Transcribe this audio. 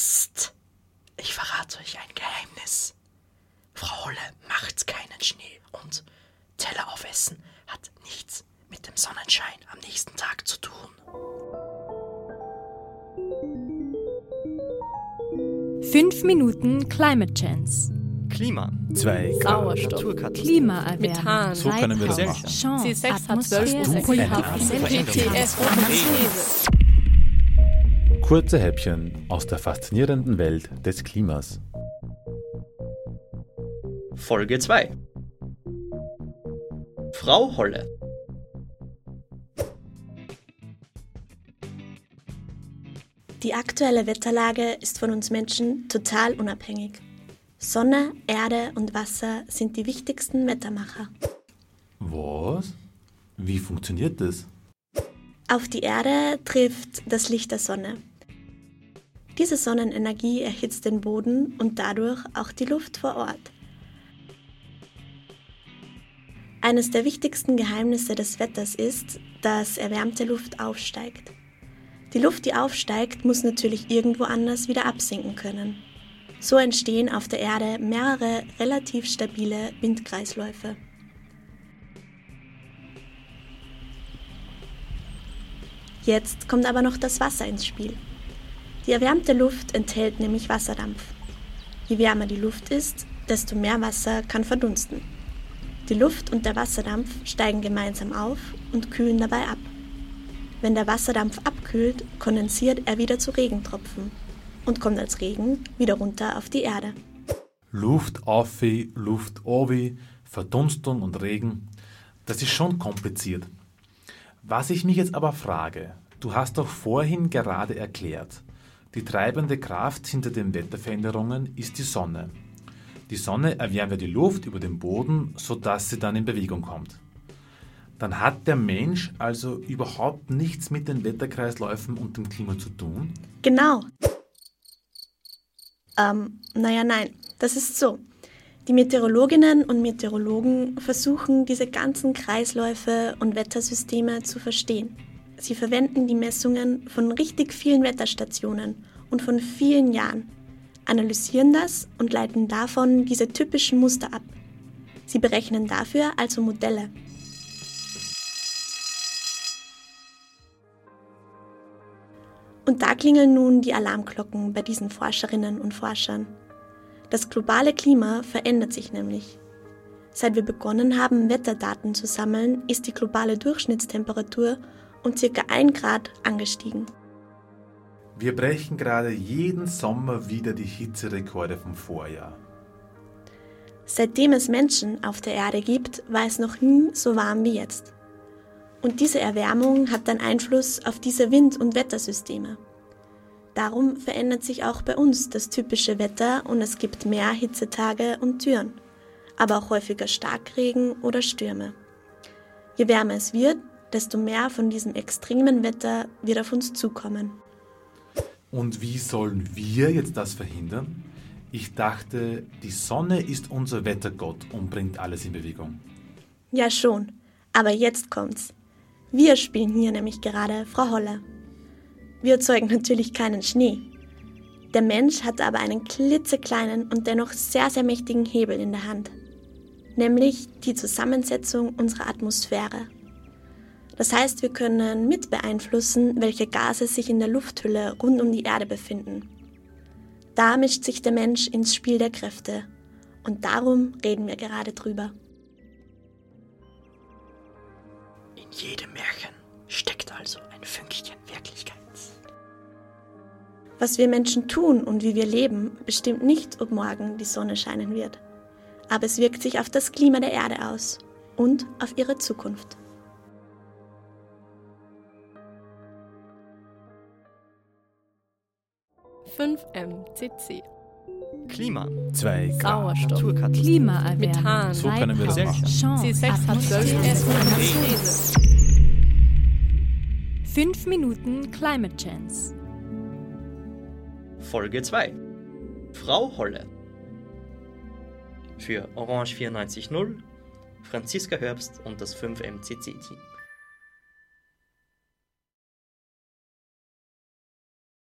Psst. Ich verrate euch ein Geheimnis. Frau Holle macht keinen Schnee und Teller aufessen hat nichts mit dem Sonnenschein am nächsten Tag zu tun. Fünf Minuten Climate Chance. Klima. Zwei Sauerstoff. Klimaerwärmung. Methan. So können wir das machen. Chance, C6 hat 12 Atmosphäre, Kurze Häppchen aus der faszinierenden Welt des Klimas. Folge 2. Frau Holle. Die aktuelle Wetterlage ist von uns Menschen total unabhängig. Sonne, Erde und Wasser sind die wichtigsten Wettermacher. Was? Wie funktioniert das? Auf die Erde trifft das Licht der Sonne. Diese Sonnenenergie erhitzt den Boden und dadurch auch die Luft vor Ort. Eines der wichtigsten Geheimnisse des Wetters ist, dass erwärmte Luft aufsteigt. Die Luft, die aufsteigt, muss natürlich irgendwo anders wieder absinken können. So entstehen auf der Erde mehrere relativ stabile Windkreisläufe. Jetzt kommt aber noch das Wasser ins Spiel. Die erwärmte Luft enthält nämlich Wasserdampf. Je wärmer die Luft ist, desto mehr Wasser kann verdunsten. Die Luft und der Wasserdampf steigen gemeinsam auf und kühlen dabei ab. Wenn der Wasserdampf abkühlt, kondensiert er wieder zu Regentropfen und kommt als Regen wieder runter auf die Erde. Luft auf, Luft obi, Verdunstung und Regen. Das ist schon kompliziert. Was ich mich jetzt aber frage, du hast doch vorhin gerade erklärt, die treibende Kraft hinter den Wetterveränderungen ist die Sonne. Die Sonne erwärmt die Luft über den Boden, sodass sie dann in Bewegung kommt. Dann hat der Mensch also überhaupt nichts mit den Wetterkreisläufen und dem Klima zu tun? Genau. Ähm, naja, nein, das ist so. Die Meteorologinnen und Meteorologen versuchen, diese ganzen Kreisläufe und Wettersysteme zu verstehen. Sie verwenden die Messungen von richtig vielen Wetterstationen und von vielen Jahren, analysieren das und leiten davon diese typischen Muster ab. Sie berechnen dafür also Modelle. Und da klingeln nun die Alarmglocken bei diesen Forscherinnen und Forschern. Das globale Klima verändert sich nämlich. Seit wir begonnen haben, Wetterdaten zu sammeln, ist die globale Durchschnittstemperatur um ca. 1 Grad angestiegen. Wir brechen gerade jeden Sommer wieder die Hitzerekorde vom Vorjahr. Seitdem es Menschen auf der Erde gibt, war es noch nie so warm wie jetzt. Und diese Erwärmung hat dann Einfluss auf diese Wind- und Wettersysteme. Darum verändert sich auch bei uns das typische Wetter und es gibt mehr Hitzetage und Türen, aber auch häufiger Starkregen oder Stürme. Je wärmer es wird, desto mehr von diesem extremen Wetter wird auf uns zukommen. Und wie sollen wir jetzt das verhindern? Ich dachte, die Sonne ist unser Wettergott und bringt alles in Bewegung. Ja schon, aber jetzt kommt's. Wir spielen hier nämlich gerade Frau Holle. Wir erzeugen natürlich keinen Schnee. Der Mensch hat aber einen klitzekleinen und dennoch sehr, sehr mächtigen Hebel in der Hand, nämlich die Zusammensetzung unserer Atmosphäre. Das heißt, wir können mit beeinflussen, welche Gase sich in der Lufthülle rund um die Erde befinden. Da mischt sich der Mensch ins Spiel der Kräfte und darum reden wir gerade drüber. In jedem Märchen steckt also ein Fünkchen Wirklichkeit. Was wir Menschen tun und wie wir leben, bestimmt nicht, ob morgen die Sonne scheinen wird. Aber es wirkt sich auf das Klima der Erde aus und auf ihre Zukunft. Fünf MCC. Klima. Zwei Grad. Sauerstoff. Klimaerwärmung. Methan. So können wir das machen. Chance, C6 hat 12 Atmosphäre, Photosynthese. Fünf Minuten Climate Chance. Folge 2. Frau Holle. Für Orange 94.0, Franziska Herbst und das 5MCC-Team.